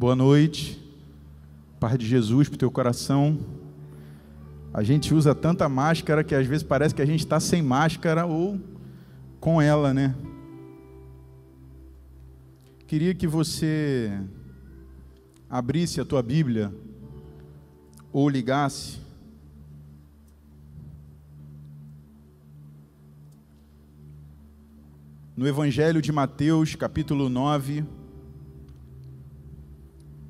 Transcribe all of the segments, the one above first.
Boa noite. Paz de Jesus para o teu coração. A gente usa tanta máscara que às vezes parece que a gente está sem máscara ou com ela, né? Queria que você abrisse a tua Bíblia ou ligasse no Evangelho de Mateus, capítulo 9,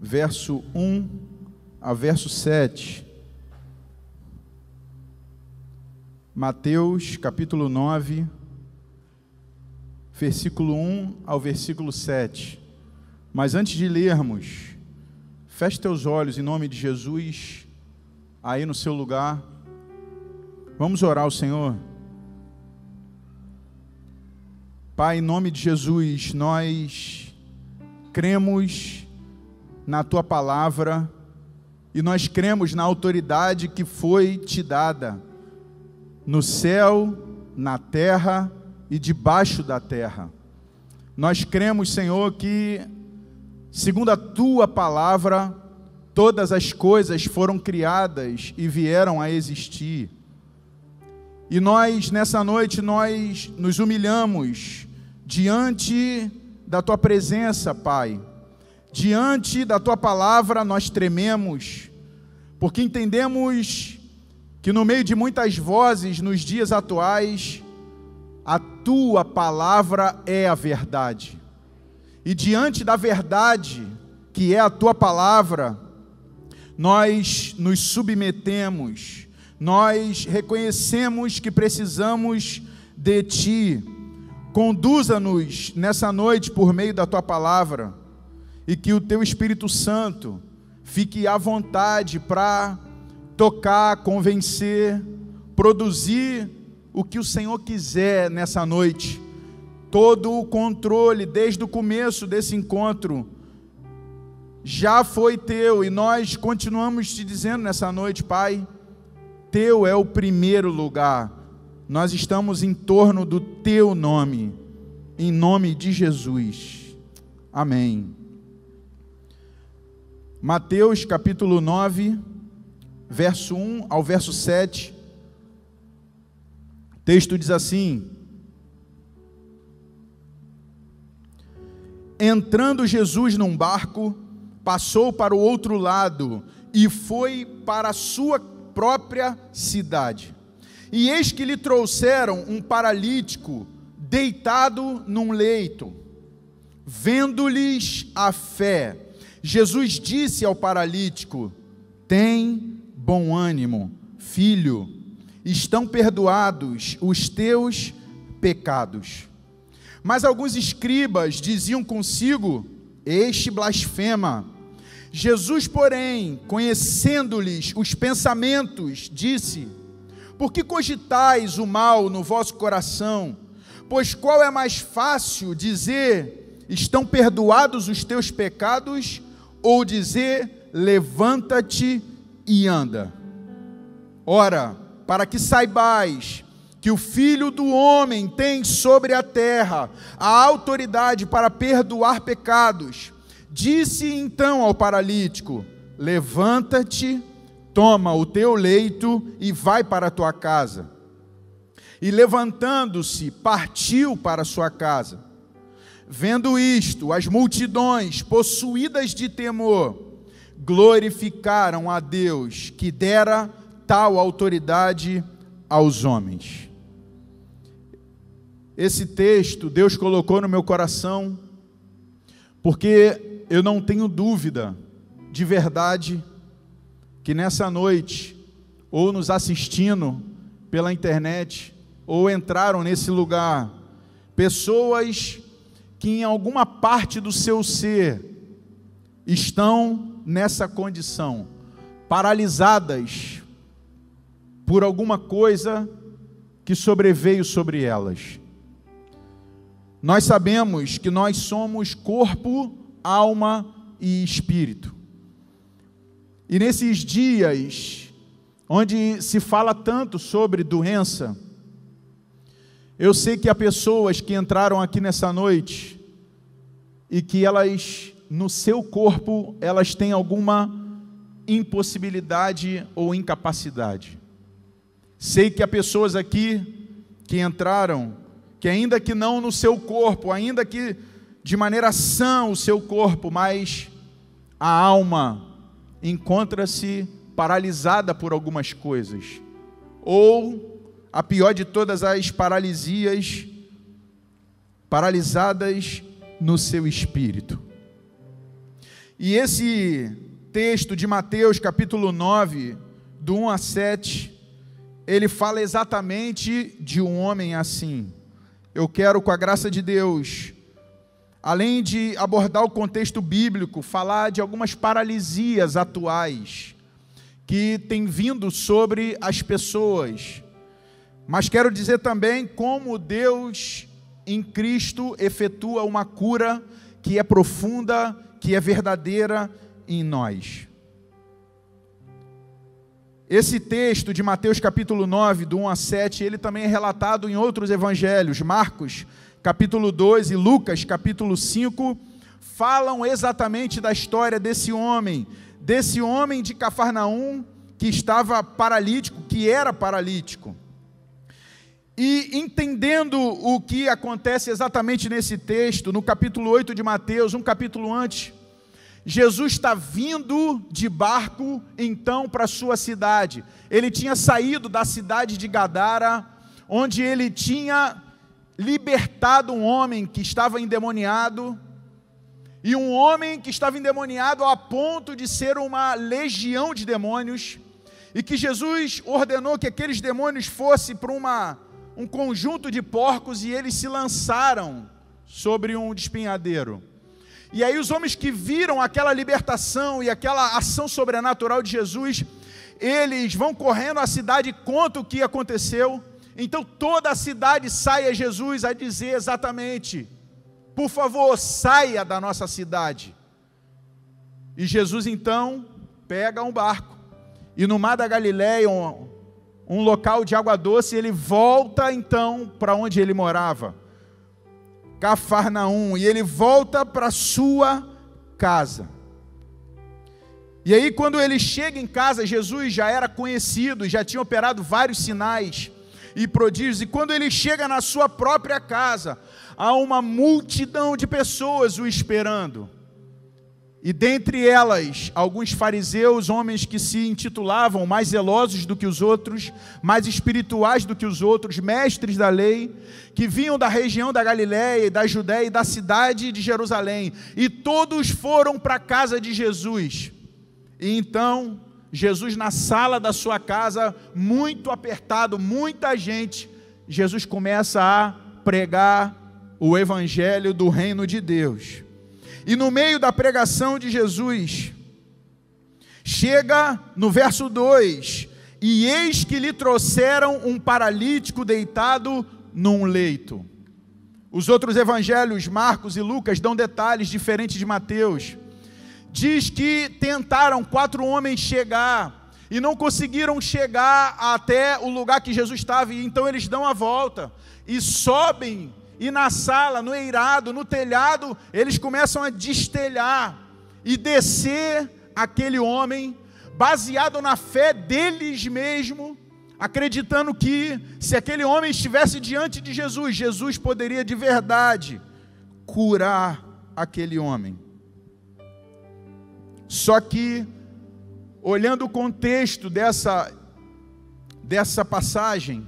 verso 1 a verso 7. Mateus, capítulo 9, versículo 1 ao versículo 7. Mas antes de lermos, feche teus olhos em nome de Jesus, aí no seu lugar. Vamos orar ao Senhor. Pai, em nome de Jesus, nós cremos na tua palavra e nós cremos na autoridade que foi te dada no céu, na terra e debaixo da terra. Nós cremos, Senhor, que, segundo a tua palavra, todas as coisas foram criadas e vieram a existir. E nós, nessa noite, nós nos humilhamos diante da tua presença, Pai Diante da tua palavra nós trememos, porque entendemos que no meio de muitas vozes nos dias atuais, a tua palavra é a verdade. E diante da verdade, que é a tua palavra, nós nos submetemos, nós reconhecemos que precisamos de ti. Conduza-nos nessa noite por meio da tua palavra e que o teu Espírito Santo fique à vontade para tocar, convencer, produzir o que o Senhor quiser nessa noite. Todo o controle desde o começo desse encontro já foi teu e nós continuamos te dizendo nessa noite, Pai, teu é o primeiro lugar. Nós estamos em torno do teu nome, em nome de Jesus. Amém. Mateus capítulo 9, verso 1 ao verso 7. O texto diz assim: Entrando Jesus num barco, passou para o outro lado e foi para a sua própria cidade. E eis que lhe trouxeram um paralítico deitado num leito. Vendo-lhes a fé, Jesus disse ao paralítico: Tem bom ânimo, filho, estão perdoados os teus pecados. Mas alguns escribas diziam consigo: Este blasfema. Jesus, porém, conhecendo-lhes os pensamentos, disse: Por que cogitais o mal no vosso coração? Pois qual é mais fácil dizer: Estão perdoados os teus pecados? Ou dizer: levanta-te e anda. Ora, para que saibais que o Filho do Homem tem sobre a terra a autoridade para perdoar pecados, disse então ao paralítico: Levanta-te, toma o teu leito e vai para a tua casa. E levantando-se, partiu para sua casa. Vendo isto, as multidões, possuídas de temor, glorificaram a Deus que dera tal autoridade aos homens. Esse texto Deus colocou no meu coração, porque eu não tenho dúvida, de verdade, que nessa noite, ou nos assistindo pela internet, ou entraram nesse lugar, pessoas que em alguma parte do seu ser estão nessa condição, paralisadas por alguma coisa que sobreveio sobre elas. Nós sabemos que nós somos corpo, alma e espírito. E nesses dias, onde se fala tanto sobre doença, eu sei que há pessoas que entraram aqui nessa noite e que elas no seu corpo, elas têm alguma impossibilidade ou incapacidade. Sei que há pessoas aqui que entraram, que ainda que não no seu corpo, ainda que de maneira sã o seu corpo, mas a alma encontra-se paralisada por algumas coisas. Ou a pior de todas as paralisias, paralisadas no seu espírito. E esse texto de Mateus, capítulo 9, do 1 a 7, ele fala exatamente de um homem assim. Eu quero, com a graça de Deus, além de abordar o contexto bíblico, falar de algumas paralisias atuais que têm vindo sobre as pessoas. Mas quero dizer também como Deus em Cristo efetua uma cura que é profunda, que é verdadeira em nós. Esse texto de Mateus capítulo 9, do 1 a 7, ele também é relatado em outros evangelhos, Marcos capítulo 2 e Lucas capítulo 5, falam exatamente da história desse homem, desse homem de Cafarnaum que estava paralítico, que era paralítico. E entendendo o que acontece exatamente nesse texto, no capítulo 8 de Mateus, um capítulo antes, Jesus está vindo de barco então para sua cidade. Ele tinha saído da cidade de Gadara, onde ele tinha libertado um homem que estava endemoniado, e um homem que estava endemoniado a ponto de ser uma legião de demônios, e que Jesus ordenou que aqueles demônios fossem para uma, um conjunto de porcos e eles se lançaram sobre um despenhadeiro. E aí os homens que viram aquela libertação e aquela ação sobrenatural de Jesus, eles vão correndo à cidade e contam o que aconteceu. Então toda a cidade sai a Jesus a dizer exatamente: por favor, saia da nossa cidade. E Jesus então pega um barco e no mar da Galileia, um, local de água doce, ele volta então para onde ele morava. Cafarnaum, e ele volta para sua casa. E aí, quando ele chega em casa, Jesus já era conhecido, já tinha operado vários sinais e prodígios, e quando ele chega na sua própria casa, há uma multidão de pessoas o esperando. E dentre elas, alguns fariseus, homens que se intitulavam mais zelosos do que os outros, mais espirituais do que os outros, mestres da lei, que vinham da região da Galiléia, da Judéia e da cidade de Jerusalém, e todos foram para a casa de Jesus. E então, Jesus na sala da sua casa, muito apertado, muita gente, Jesus começa a pregar o evangelho do reino de Deus. E no meio da pregação de Jesus, chega no verso 2: E eis que lhe trouxeram um paralítico deitado num leito. Os outros evangelhos, Marcos e Lucas, dão detalhes diferentes de Mateus. Diz que tentaram quatro homens chegar e não conseguiram chegar até o lugar que Jesus estava, e então eles dão a volta e sobem e na sala, no eirado, no telhado, eles começam a destelhar e descer aquele homem, baseado na fé deles mesmo, acreditando que se aquele homem estivesse diante de Jesus, Jesus poderia de verdade curar aquele homem. Só que, olhando o contexto dessa, dessa passagem,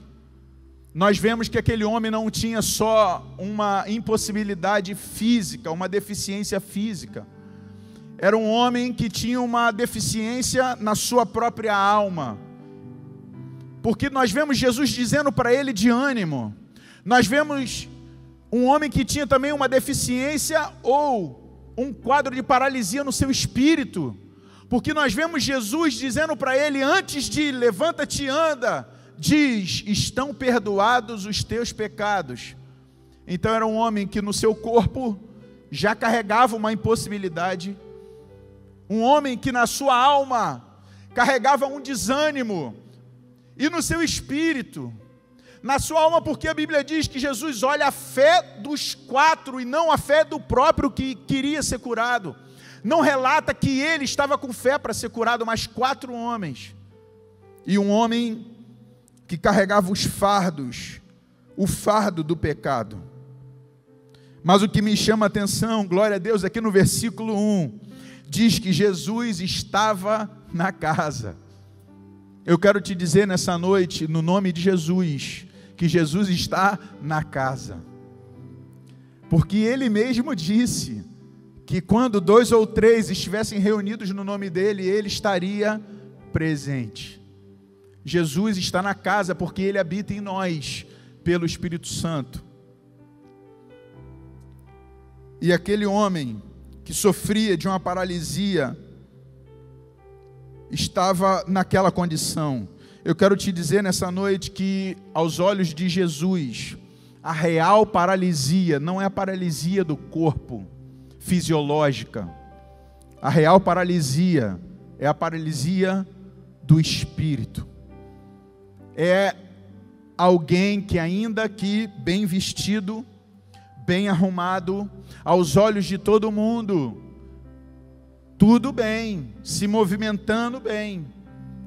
nós vemos que aquele homem não tinha só uma impossibilidade física, uma deficiência física. Era um homem que tinha uma deficiência na sua própria alma. Porque nós vemos Jesus dizendo para ele de ânimo. Nós vemos um homem que tinha também uma deficiência ou um quadro de paralisia no seu espírito. Porque nós vemos Jesus dizendo para ele antes de levanta-te anda, diz: estão perdoados os teus pecados. Então era um homem que no seu corpo já carregava uma impossibilidade, um homem que na sua alma carregava um desânimo, e no seu espírito, na sua alma, porque a Bíblia diz que Jesus olha a fé dos quatro e não a fé do próprio que queria ser curado. não relata que ele estava com fé para ser curado, mas quatro homens. E um homem que carregava os fardos, o fardo do pecado. Mas o que me chama a atenção, glória a Deus, aqui no versículo 1, diz que Jesus estava na casa. Eu quero te dizer nessa noite, no nome de Jesus, que Jesus está na casa. Porque ele mesmo disse que quando dois ou três estivessem reunidos no nome dele, ele estaria presente. Jesus está na casa porque ele habita em nós pelo Espírito Santo. E aquele homem que sofria de uma paralisia estava naquela condição. Eu quero te dizer nessa noite que, aos olhos de Jesus, a real paralisia não é a paralisia do corpo fisiológica. A real paralisia é a paralisia do espírito. É alguém que ainda que bem vestido, bem arrumado, aos olhos de todo mundo, tudo bem, se movimentando bem,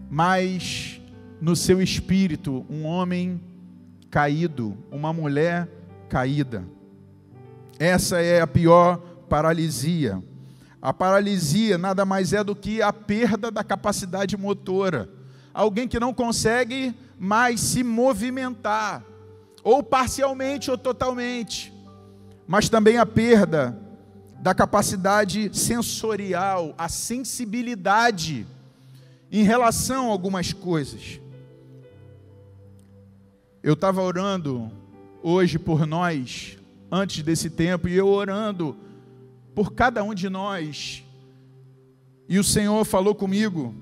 mas no seu espírito, um homem caído, uma mulher caída. Essa é a pior paralisia. A paralisia nada mais é do que a perda da capacidade motora. Alguém que não consegue mais se movimentar, ou parcialmente ou totalmente, mas também a perda da capacidade sensorial, a sensibilidade em relação a algumas coisas. Eu estava orando hoje por nós, antes desse tempo, e eu orando por cada um de nós, e o Senhor falou comigo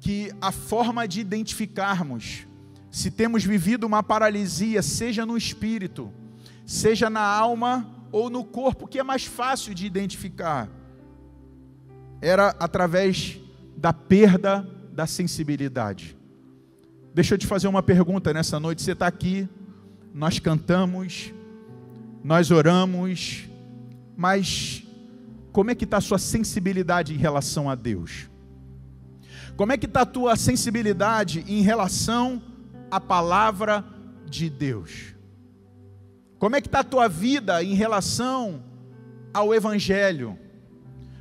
que a forma de identificarmos se temos vivido uma paralisia, seja no espírito, seja na alma ou no corpo, que é mais fácil de identificar, era através da perda da sensibilidade. Deixa eu te fazer uma pergunta nessa noite. Você está aqui, nós cantamos, nós oramos, mas como é que está a sua sensibilidade em relação a Deus? Como é que está a tua sensibilidade em relação à palavra de Deus? Como é que está a tua vida em relação ao Evangelho?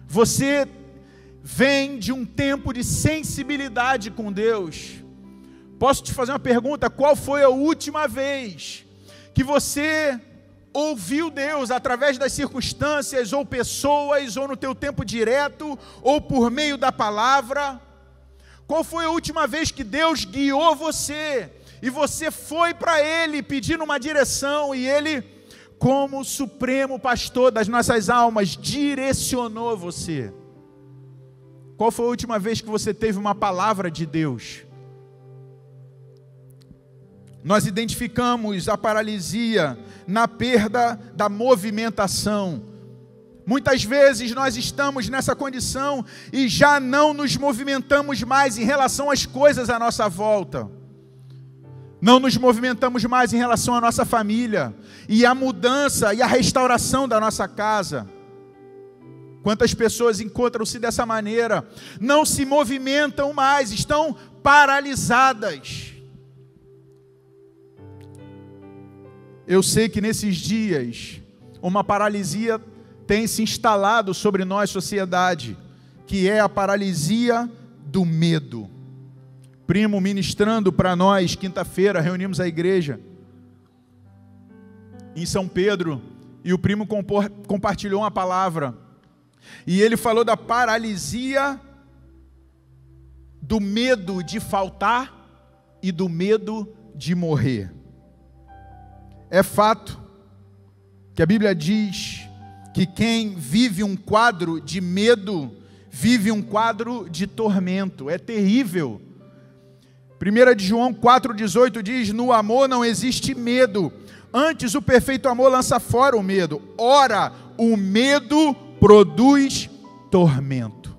Você vem de um tempo de sensibilidade com Deus. Posso te fazer uma pergunta? Qual foi a última vez que você ouviu Deus através das circunstâncias ou pessoas ou no teu tempo direto ou por meio da palavra? Qual foi a última vez que Deus guiou você e você foi para Ele pedindo uma direção e Ele, como supremo pastor das nossas almas, direcionou você? Qual foi a última vez que você teve uma palavra de Deus? Nós identificamos a paralisia na perda da movimentação. Muitas vezes nós estamos nessa condição e já não nos movimentamos mais em relação às coisas à nossa volta. Não nos movimentamos mais em relação à nossa família e à mudança e à restauração da nossa casa. Quantas pessoas encontram-se dessa maneira? Não se movimentam mais, estão paralisadas. Eu sei que nesses dias uma paralisia tem se instalado sobre nós, sociedade, que é a paralisia do medo. Primo ministrando para nós, quinta-feira, reunimos a igreja em São Pedro, e o primo compartilhou uma palavra, e ele falou da paralisia do medo de faltar e do medo de morrer. É fato que a Bíblia diz que quem vive um quadro de medo, vive um quadro de tormento. É terrível. 1 de João 4,18 diz: No amor não existe medo, antes o perfeito amor lança fora o medo. Ora, o medo produz tormento.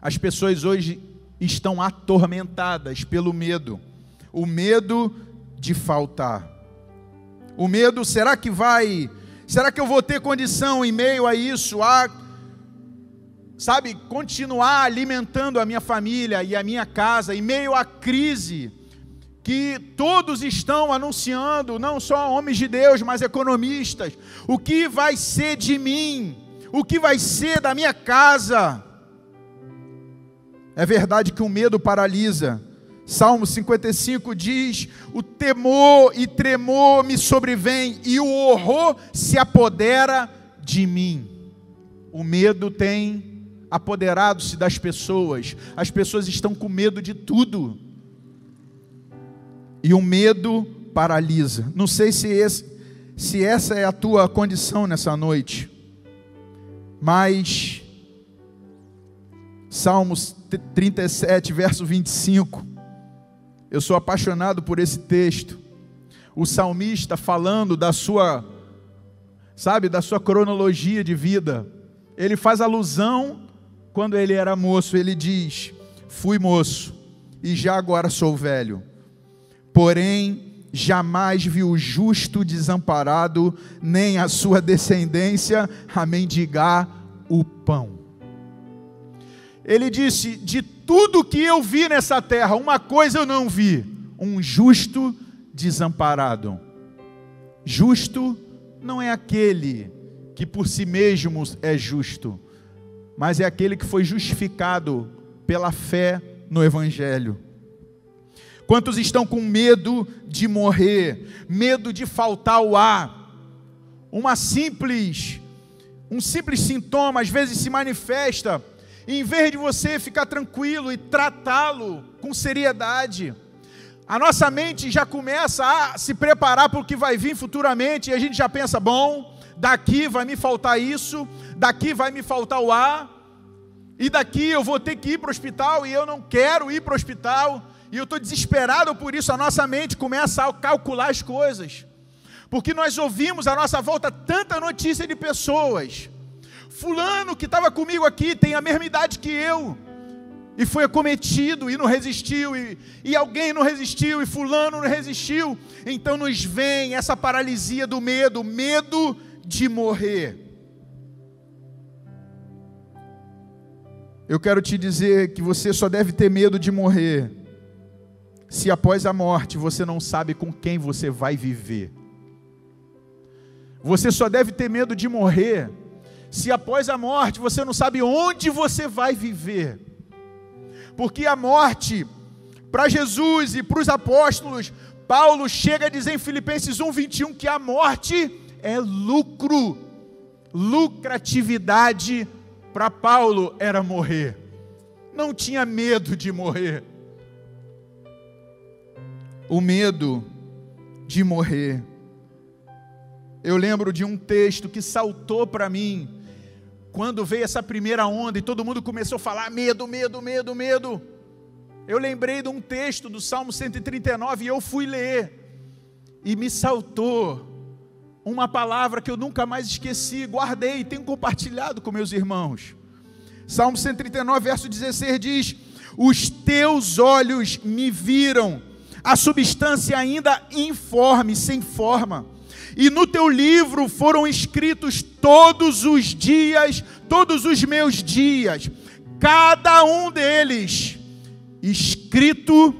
As pessoas hoje estão atormentadas pelo medo, o medo de faltar. O medo, será que vai, será que eu vou ter condição em meio a isso, a sabe, continuar alimentando a minha família e a minha casa em meio à crise que todos estão anunciando, não só homens de Deus, mas economistas. O que vai ser de mim? O que vai ser da minha casa? É verdade que o medo paralisa. Salmo 55 diz: O temor e tremor me sobrevém, e o horror se apodera de mim. O medo tem apoderado-se das pessoas, as pessoas estão com medo de tudo e o medo paralisa. Não sei se, esse, se essa é a tua condição nessa noite, mas Salmos 37, verso 25. Eu sou apaixonado por esse texto. O salmista falando da sua, sabe, da sua cronologia de vida. Ele faz alusão quando ele era moço, ele diz: Fui moço e já agora sou velho porém jamais viu o justo desamparado, nem a sua descendência a mendigar o pão. Ele disse: De tudo que eu vi nessa terra, uma coisa eu não vi: um justo desamparado. Justo não é aquele que por si mesmo é justo, mas é aquele que foi justificado pela fé no Evangelho. Quantos estão com medo de morrer, medo de faltar o ar? Uma simples, um simples sintoma às vezes se manifesta, em vez de você ficar tranquilo e tratá-lo com seriedade, a nossa mente já começa a se preparar para o que vai vir futuramente, e a gente já pensa: bom, daqui vai me faltar isso, daqui vai me faltar o ar, e daqui eu vou ter que ir para o hospital e eu não quero ir para o hospital e eu estou desesperado por isso, a nossa mente começa a calcular as coisas, porque nós ouvimos à nossa volta tanta notícia de pessoas. Fulano que estava comigo aqui tem a mesma idade que eu, e foi acometido e não resistiu, e, e alguém não resistiu, e Fulano não resistiu. Então nos vem essa paralisia do medo, medo de morrer. Eu quero te dizer que você só deve ter medo de morrer se após a morte você não sabe com quem você vai viver. Você só deve ter medo de morrer se após a morte você não sabe onde você vai viver. Porque a morte, para Jesus e para os apóstolos, Paulo chega a dizer em Filipenses 1:21 que a morte é lucro, lucratividade para Paulo era morrer. Não tinha medo de morrer o medo de morrer. Eu lembro de um texto que saltou para mim quando veio essa primeira onda e todo mundo começou a falar medo, medo, medo, medo. Eu lembrei de um texto do Salmo 139 e eu fui ler e me saltou uma palavra que eu nunca mais esqueci, guardei e tenho compartilhado com meus irmãos. Salmo 139, verso 16 diz: Os teus olhos me viram a substância ainda informe, sem forma. E no teu livro foram escritos todos os dias, todos os meus dias, cada um deles escrito,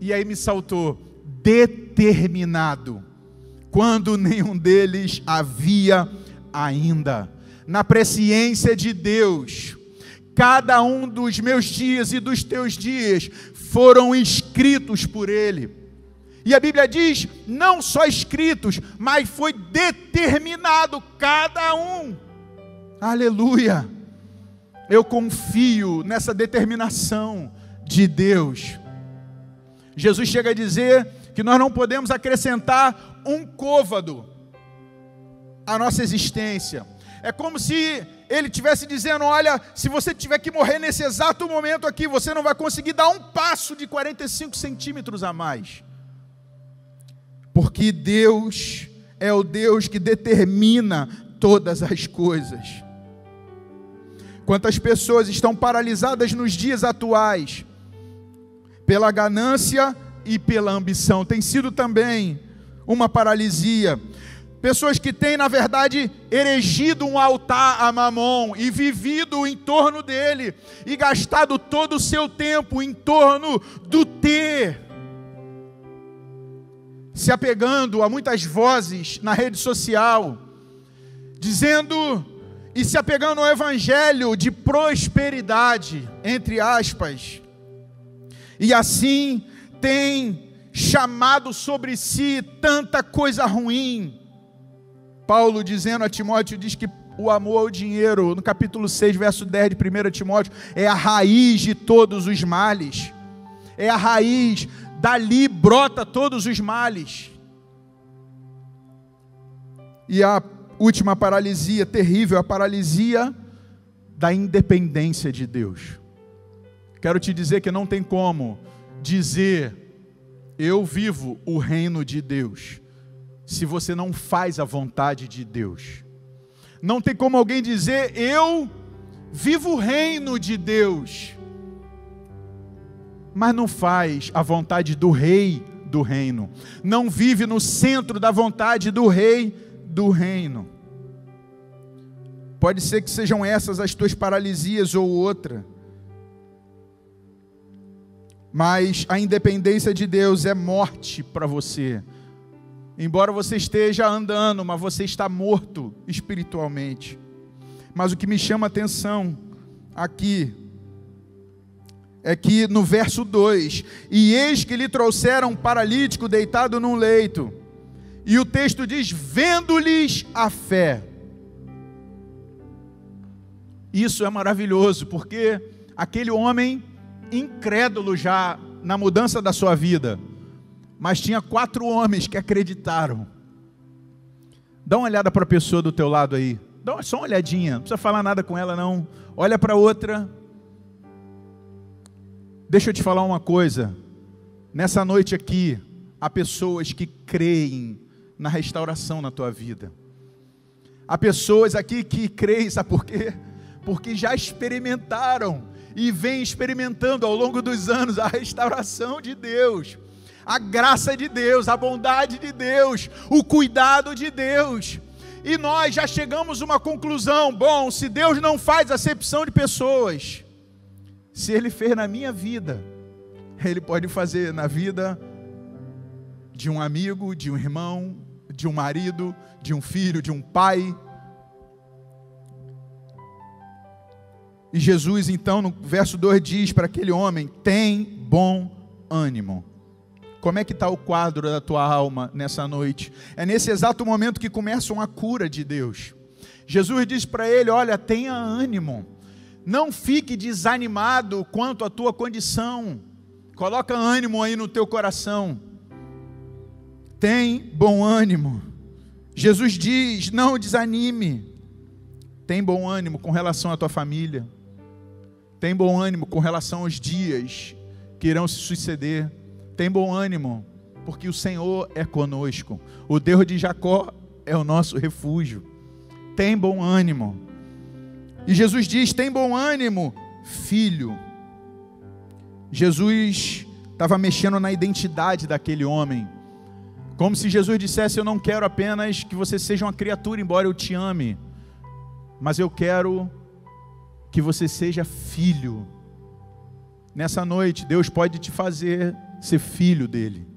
e aí me saltou, determinado, quando nenhum deles havia ainda. Na presciência de Deus, cada um dos meus dias e dos teus dias foram escritos por Ele. E a Bíblia diz: não só escritos, mas foi determinado cada um. Aleluia. Eu confio nessa determinação de Deus. Jesus chega a dizer que nós não podemos acrescentar um côvado à nossa existência. É como se ele tivesse dizendo: Olha, se você tiver que morrer nesse exato momento aqui, você não vai conseguir dar um passo de 45 centímetros a mais. Porque Deus é o Deus que determina todas as coisas. Quantas pessoas estão paralisadas nos dias atuais pela ganância e pela ambição, tem sido também uma paralisia Pessoas que têm, na verdade, erigido um altar a Mamon e vivido em torno dele e gastado todo o seu tempo em torno do ter. Se apegando a muitas vozes na rede social, dizendo e se apegando ao evangelho de prosperidade, entre aspas. E assim tem chamado sobre si tanta coisa ruim Paulo dizendo a Timóteo, diz que o amor ao dinheiro, no capítulo 6, verso 10 de 1 Timóteo, é a raiz de todos os males. É a raiz, dali brota todos os males. E a última paralisia terrível, a paralisia da independência de Deus. Quero te dizer que não tem como dizer eu vivo o reino de Deus se você não faz a vontade de Deus. Não tem como alguém dizer, eu vivo o reino de Deus, mas não faz a vontade do rei do reino, não vive no centro da vontade do rei do reino. Pode ser que sejam essas as tuas paralisias ou outra. Mas a independência de Deus é morte para você Embora você esteja andando, mas você está morto espiritualmente. Mas o que me chama a atenção aqui é que no verso 2: E eis que lhe trouxeram um paralítico deitado num leito. E o texto diz: Vendo-lhes a fé. Isso é maravilhoso, porque aquele homem incrédulo já na mudança da sua vida, mas tinha quatro homens que acreditaram. Dá uma olhada para a pessoa do teu lado aí. Dá só uma olhadinha, não precisa falar nada com ela não. Olha para outra. Deixa eu te falar uma coisa. Nessa noite aqui, há pessoas que creem na restauração na tua vida. Há pessoas aqui que creem, sabe por quê? Porque já experimentaram e vêm experimentando ao longo dos anos a restauração de Deus a graça de Deus, a bondade de Deus, o cuidado de Deus. E nós já chegamos a uma conclusão: bom, se Deus não faz acepção de pessoas, se Ele fez na minha vida, Ele pode fazer na vida de um amigo, de um irmão, de um marido, de um filho, de um pai. E Jesus, então, no verso 2 diz para aquele homem: tem bom ânimo. Como é que está o quadro da tua alma nessa noite? É nesse exato momento que começa uma cura de Deus. Jesus diz para ele: Olha, tenha ânimo, não fique desanimado quanto à tua condição. Coloca ânimo aí no teu coração. Tem bom ânimo. Jesus diz: Não desanime. Tem bom ânimo com relação à tua família. Tem bom ânimo com relação aos dias que irão se suceder tem bom ânimo, porque o Senhor é conosco. O Deus de Jacó é o nosso refúgio. Tem bom ânimo. E Jesus diz: tem bom ânimo, filho. Jesus estava mexendo na identidade daquele homem. Como se Jesus dissesse: Eu não quero apenas que você seja uma criatura, embora eu te ame, mas eu quero que você seja filho. Nessa noite, Deus pode te fazer ser filho dele.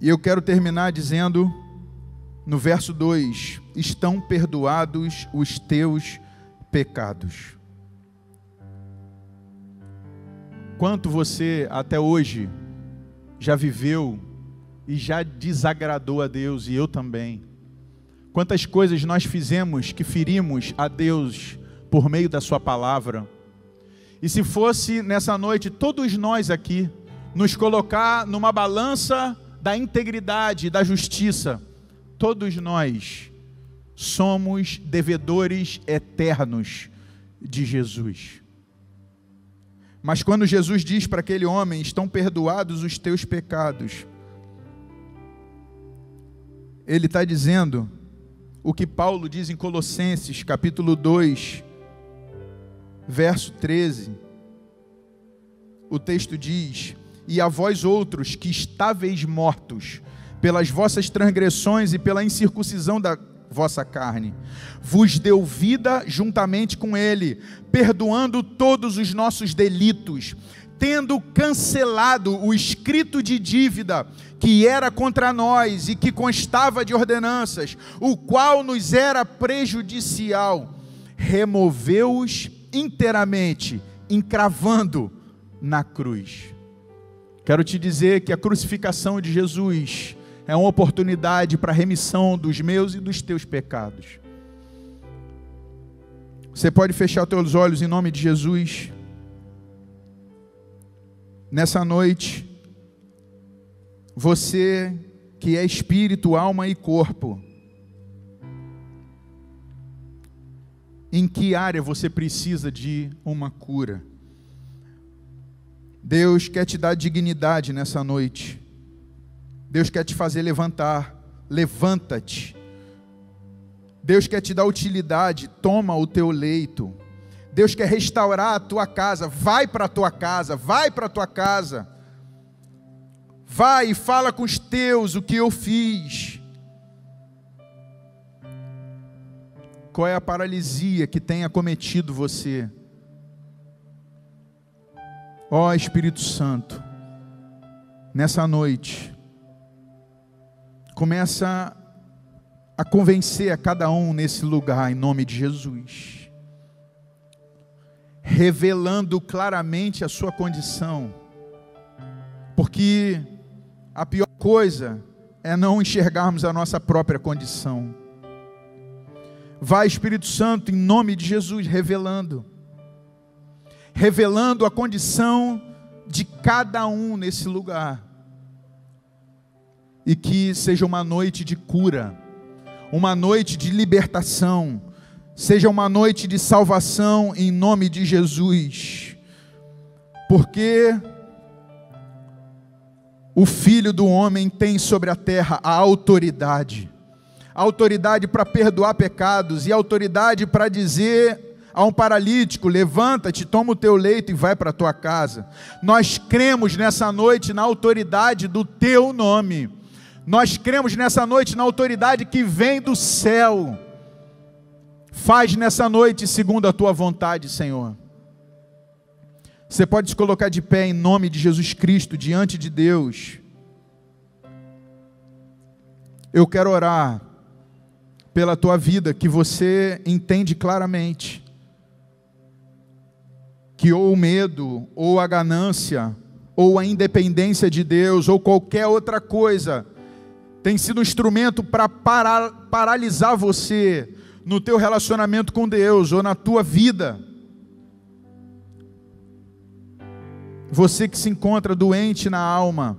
E eu quero terminar dizendo, no verso 2: Estão perdoados os teus pecados. Quanto você até hoje já viveu e já desagradou a Deus, e eu também. Quantas coisas nós fizemos que ferimos a Deus por meio da Sua palavra e se fosse nessa noite todos nós aqui nos colocar numa balança da integridade, da justiça, todos nós somos devedores eternos de Jesus. Mas quando Jesus diz para aquele homem: estão perdoados os teus pecados, ele está dizendo o que Paulo diz em Colossenses, capítulo 2, verso 13, o texto diz: E a vós outros que estáveis mortos pelas vossas transgressões e pela incircuncisão da vossa carne. Vos deu vida juntamente com ele, perdoando todos os nossos delitos, tendo cancelado o escrito de dívida que era contra nós e que constava de ordenanças, o qual nos era prejudicial, removeu-os inteiramente, encravando na cruz. Quero te dizer que a crucificação de Jesus é uma oportunidade para a remissão dos meus e dos teus pecados. Você pode fechar os teus olhos em nome de Jesus. Nessa noite, você que é espírito, alma e corpo, em que área você precisa de uma cura? Deus quer te dar dignidade nessa noite. Deus quer te fazer levantar. Levanta-te. Deus quer te dar utilidade. Toma o teu leito. Deus quer restaurar a tua casa. Vai para a tua casa. Vai para a tua casa. Vai e fala com os teus o que eu fiz. Qual é a paralisia que tem acometido você? Ó oh, Espírito Santo, nessa noite, começa a convencer a cada um nesse lugar, em nome de Jesus, revelando claramente a sua condição, porque a pior coisa é não enxergarmos a nossa própria condição. Vai, Espírito Santo, em nome de Jesus, revelando revelando a condição de cada um nesse lugar. E que seja uma noite de cura, uma noite de libertação, seja uma noite de salvação em nome de Jesus. Porque o Filho do Homem tem sobre a terra a autoridade autoridade para perdoar pecados e autoridade para dizer a um paralítico: levanta-te, toma o teu leito e vai para a tua casa. Nós cremos nessa noite na autoridade do teu nome. Nós cremos nessa noite na autoridade que vem do céu. Faz nessa noite segundo a tua vontade, Senhor. Você pode se colocar de pé em nome de Jesus Cristo diante de Deus. Eu quero orar pela tua vida que você entende claramente que ou o medo, ou a ganância, ou a independência de Deus, ou qualquer outra coisa, tem sido um instrumento para paralisar você no teu relacionamento com Deus ou na tua vida. Você que se encontra doente na alma,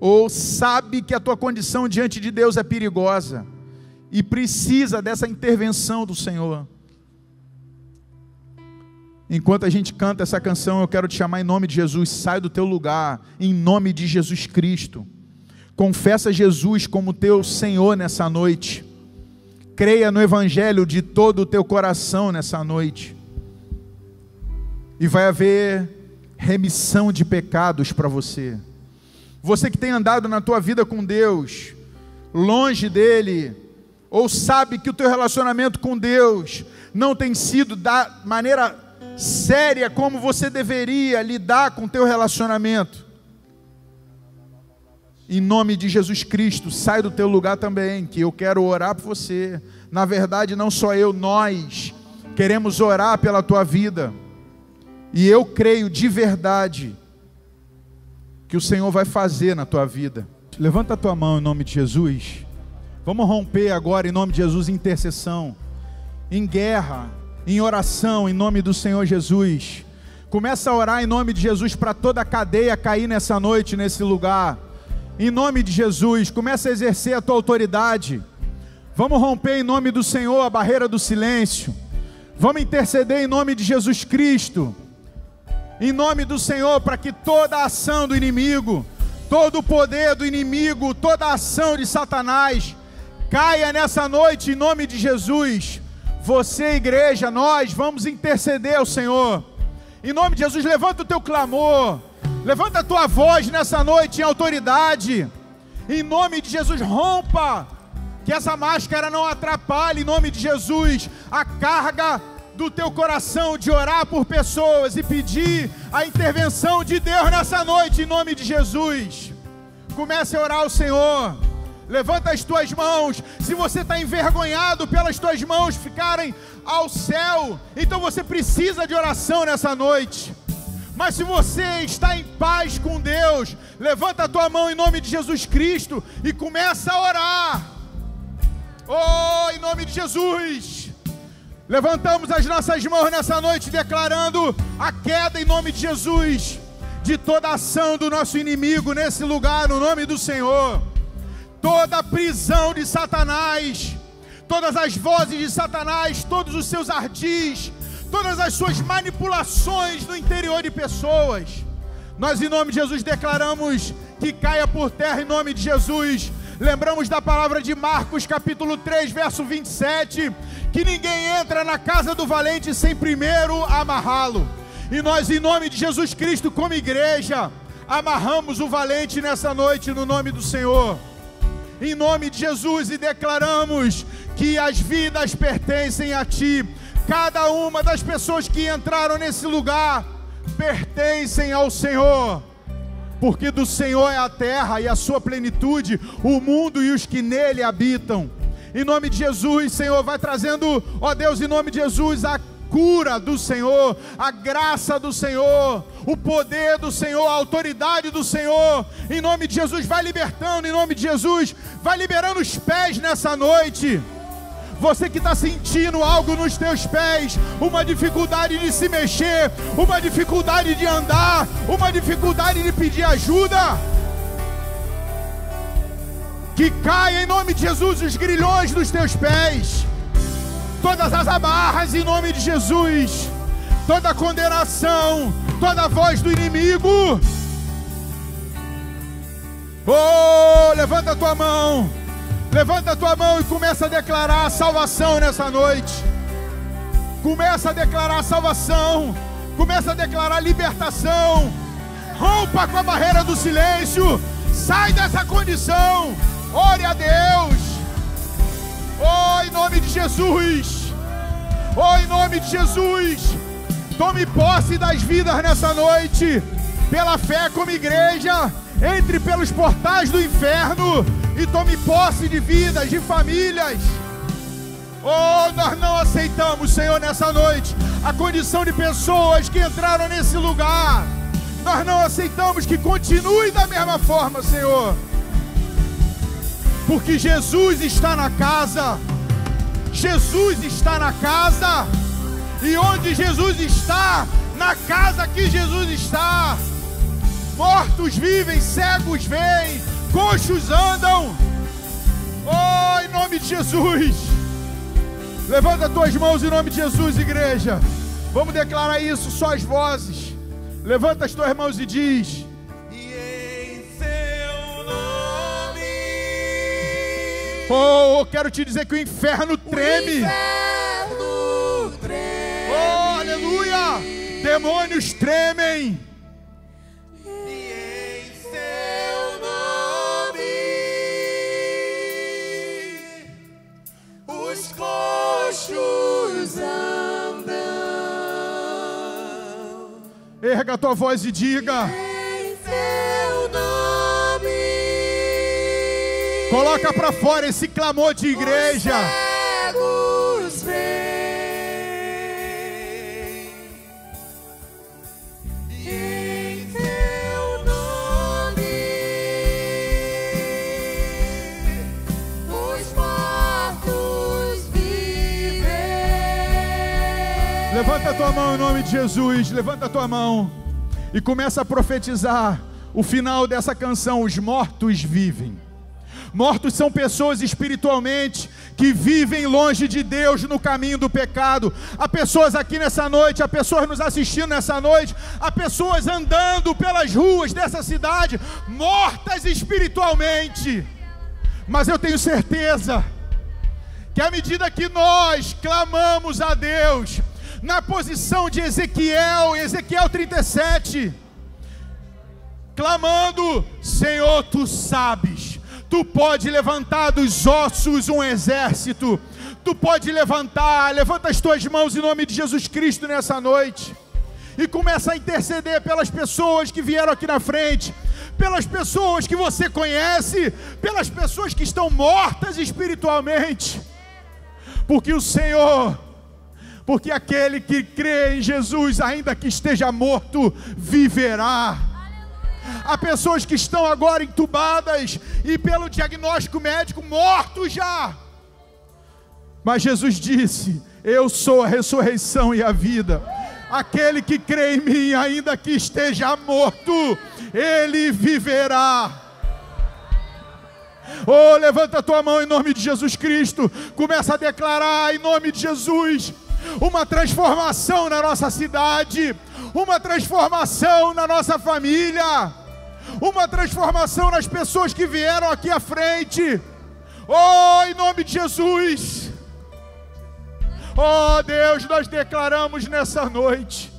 ou sabe que a tua condição diante de Deus é perigosa e precisa dessa intervenção do Senhor. Enquanto a gente canta essa canção, eu quero te chamar em nome de Jesus. Sai do teu lugar, em nome de Jesus Cristo. Confessa Jesus como teu Senhor nessa noite. Creia no Evangelho de todo o teu coração nessa noite. E vai haver remissão de pecados para você. Você que tem andado na tua vida com Deus, longe dele, ou sabe que o teu relacionamento com Deus não tem sido da maneira séria como você deveria lidar com o teu relacionamento. Em nome de Jesus Cristo, sai do teu lugar também, que eu quero orar por você. Na verdade, não só eu, nós queremos orar pela tua vida. E eu creio de verdade que o Senhor vai fazer na tua vida. Levanta a tua mão em nome de Jesus. Vamos romper agora em nome de Jesus intercessão, em guerra, em oração em nome do Senhor Jesus. Começa a orar em nome de Jesus para toda a cadeia cair nessa noite, nesse lugar. Em nome de Jesus, começa a exercer a tua autoridade. Vamos romper em nome do Senhor a barreira do silêncio. Vamos interceder em nome de Jesus Cristo. Em nome do Senhor, para que toda a ação do inimigo, todo o poder do inimigo, toda a ação de Satanás caia nessa noite em nome de Jesus você, igreja, nós vamos interceder ao Senhor. Em nome de Jesus, levanta o teu clamor. Levanta a tua voz nessa noite em autoridade. Em nome de Jesus, rompa. Que essa máscara não atrapalhe, em nome de Jesus, a carga do teu coração de orar por pessoas e pedir a intervenção de Deus nessa noite, em nome de Jesus. Comece a orar ao Senhor. Levanta as tuas mãos. Se você está envergonhado pelas tuas mãos ficarem ao céu, então você precisa de oração nessa noite. Mas se você está em paz com Deus, levanta a tua mão em nome de Jesus Cristo e começa a orar. Oh, em nome de Jesus. Levantamos as nossas mãos nessa noite declarando a queda em nome de Jesus de toda ação do nosso inimigo nesse lugar, no nome do Senhor. Toda a prisão de Satanás, todas as vozes de Satanás, todos os seus ardis, todas as suas manipulações no interior de pessoas. Nós, em nome de Jesus, declaramos que caia por terra em nome de Jesus. Lembramos da palavra de Marcos, capítulo 3, verso 27, que ninguém entra na casa do valente sem primeiro amarrá-lo. E nós, em nome de Jesus Cristo, como igreja, amarramos o valente nessa noite, no nome do Senhor. Em nome de Jesus, e declaramos que as vidas pertencem a Ti. Cada uma das pessoas que entraram nesse lugar pertencem ao Senhor. Porque do Senhor é a terra e a sua plenitude, o mundo e os que nele habitam. Em nome de Jesus, Senhor, vai trazendo, ó Deus, em nome de Jesus, a cura do Senhor, a graça do Senhor, o poder do Senhor, a autoridade do Senhor. Em nome de Jesus, vai libertando, em nome de Jesus, vai liberando os pés nessa noite. Você que está sentindo algo nos teus pés, uma dificuldade de se mexer, uma dificuldade de andar, uma dificuldade de pedir ajuda. Que caia em nome de Jesus os grilhões dos teus pés todas as amarras em nome de Jesus, toda condenação, toda voz do inimigo. Oh, levanta a tua mão, levanta a tua mão e começa a declarar a salvação nessa noite. Começa a declarar a salvação, começa a declarar a libertação. Rompa com a barreira do silêncio, sai dessa condição. Ore a Deus. Oh, em nome de Jesus. Oh, em nome de Jesus. Tome posse das vidas nessa noite. Pela fé como igreja. Entre pelos portais do inferno e tome posse de vidas, de famílias. Oh, nós não aceitamos, Senhor, nessa noite, a condição de pessoas que entraram nesse lugar. Nós não aceitamos que continue da mesma forma, Senhor porque Jesus está na casa. Jesus está na casa. E onde Jesus está, na casa que Jesus está. Mortos vivem, cegos veem, coxos andam. Oh, em nome de Jesus. Levanta as tuas mãos em nome de Jesus, igreja. Vamos declarar isso só as vozes. Levanta as tuas mãos e diz: Oh, eu quero te dizer que o inferno treme. O inferno treme. Oh, aleluia! Demônios tremem. Erga a tua voz e diga. Coloca para fora esse clamor de igreja. Levanta a tua mão em nome de Jesus. Levanta a tua mão e começa a profetizar o final dessa canção: Os mortos vivem. Mortos são pessoas espiritualmente que vivem longe de Deus no caminho do pecado. Há pessoas aqui nessa noite, há pessoas nos assistindo nessa noite, há pessoas andando pelas ruas dessa cidade, mortas espiritualmente. Mas eu tenho certeza que à medida que nós clamamos a Deus, na posição de Ezequiel, Ezequiel 37, clamando: Senhor, tu sabes Tu pode levantar dos ossos um exército. Tu pode levantar, levanta as tuas mãos em nome de Jesus Cristo nessa noite. E começa a interceder pelas pessoas que vieram aqui na frente, pelas pessoas que você conhece, pelas pessoas que estão mortas espiritualmente. Porque o Senhor, porque aquele que crê em Jesus, ainda que esteja morto, viverá. Há pessoas que estão agora entubadas e pelo diagnóstico médico mortos já. Mas Jesus disse: Eu sou a ressurreição e a vida. Aquele que crê em mim, ainda que esteja morto, ele viverá. Oh, levanta a tua mão em nome de Jesus Cristo. Começa a declarar em nome de Jesus uma transformação na nossa cidade, uma transformação na nossa família, uma transformação nas pessoas que vieram aqui à frente. Oh, em nome de Jesus. Oh Deus, nós declaramos nessa noite,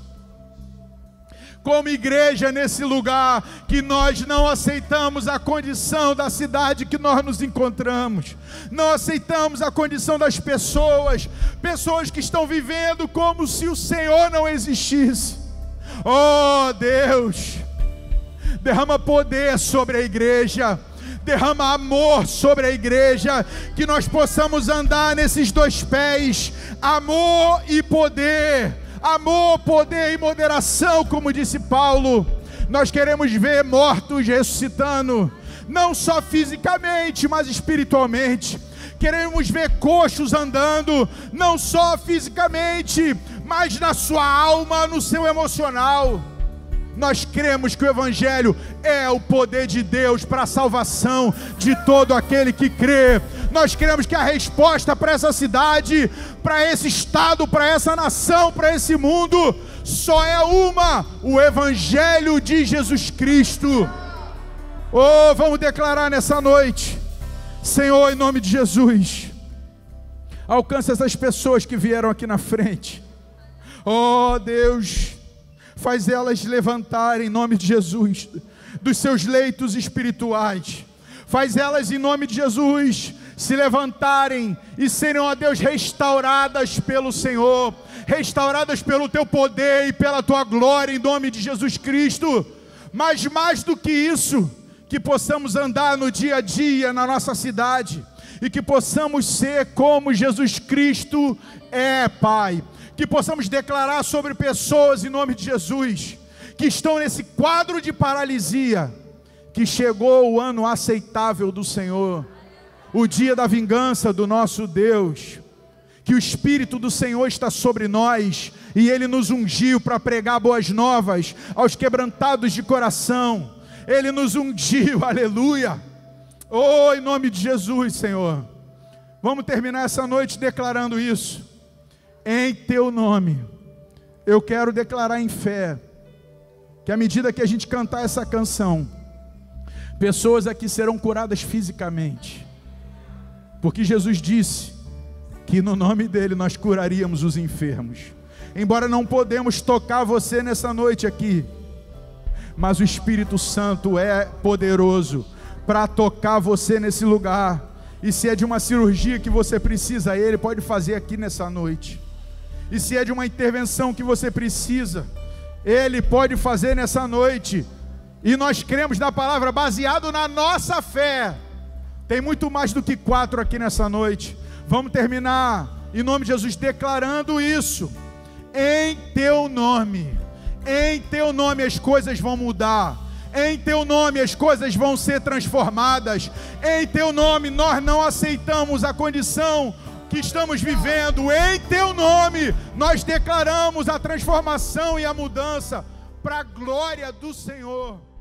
como igreja nesse lugar, que nós não aceitamos a condição da cidade que nós nos encontramos, não aceitamos a condição das pessoas, pessoas que estão vivendo como se o Senhor não existisse. Oh Deus, derrama poder sobre a igreja derrama amor sobre a igreja, que nós possamos andar nesses dois pés, amor e poder, amor, poder e moderação, como disse Paulo. Nós queremos ver mortos ressuscitando, não só fisicamente, mas espiritualmente. Queremos ver coxos andando, não só fisicamente, mas na sua alma, no seu emocional. Nós cremos que o Evangelho é o poder de Deus para a salvação de todo aquele que crê. Nós cremos que a resposta para essa cidade, para esse estado, para essa nação, para esse mundo, só é uma: o Evangelho de Jesus Cristo. Oh, vamos declarar nessa noite, Senhor, em nome de Jesus, alcança essas pessoas que vieram aqui na frente. Oh, Deus faz elas levantarem em nome de Jesus dos seus leitos espirituais. Faz elas em nome de Jesus se levantarem e serem, ó Deus, restauradas pelo Senhor, restauradas pelo teu poder e pela tua glória em nome de Jesus Cristo. Mas mais do que isso, que possamos andar no dia a dia na nossa cidade e que possamos ser como Jesus Cristo é, Pai que possamos declarar sobre pessoas em nome de Jesus, que estão nesse quadro de paralisia, que chegou o ano aceitável do Senhor, o dia da vingança do nosso Deus, que o Espírito do Senhor está sobre nós e Ele nos ungiu para pregar boas novas aos quebrantados de coração, Ele nos ungiu, aleluia, oh, em nome de Jesus, Senhor. Vamos terminar essa noite declarando isso em teu nome. Eu quero declarar em fé que à medida que a gente cantar essa canção, pessoas aqui serão curadas fisicamente. Porque Jesus disse que no nome dele nós curaríamos os enfermos. Embora não podemos tocar você nessa noite aqui, mas o Espírito Santo é poderoso para tocar você nesse lugar. E se é de uma cirurgia que você precisa, ele pode fazer aqui nessa noite. E se é de uma intervenção que você precisa, Ele pode fazer nessa noite. E nós cremos na palavra baseado na nossa fé. Tem muito mais do que quatro aqui nessa noite. Vamos terminar, em nome de Jesus, declarando isso. Em teu nome, em teu nome as coisas vão mudar. Em teu nome as coisas vão ser transformadas. Em teu nome nós não aceitamos a condição que estamos vivendo, em teu nome, nós declaramos a transformação e a mudança para a glória do Senhor.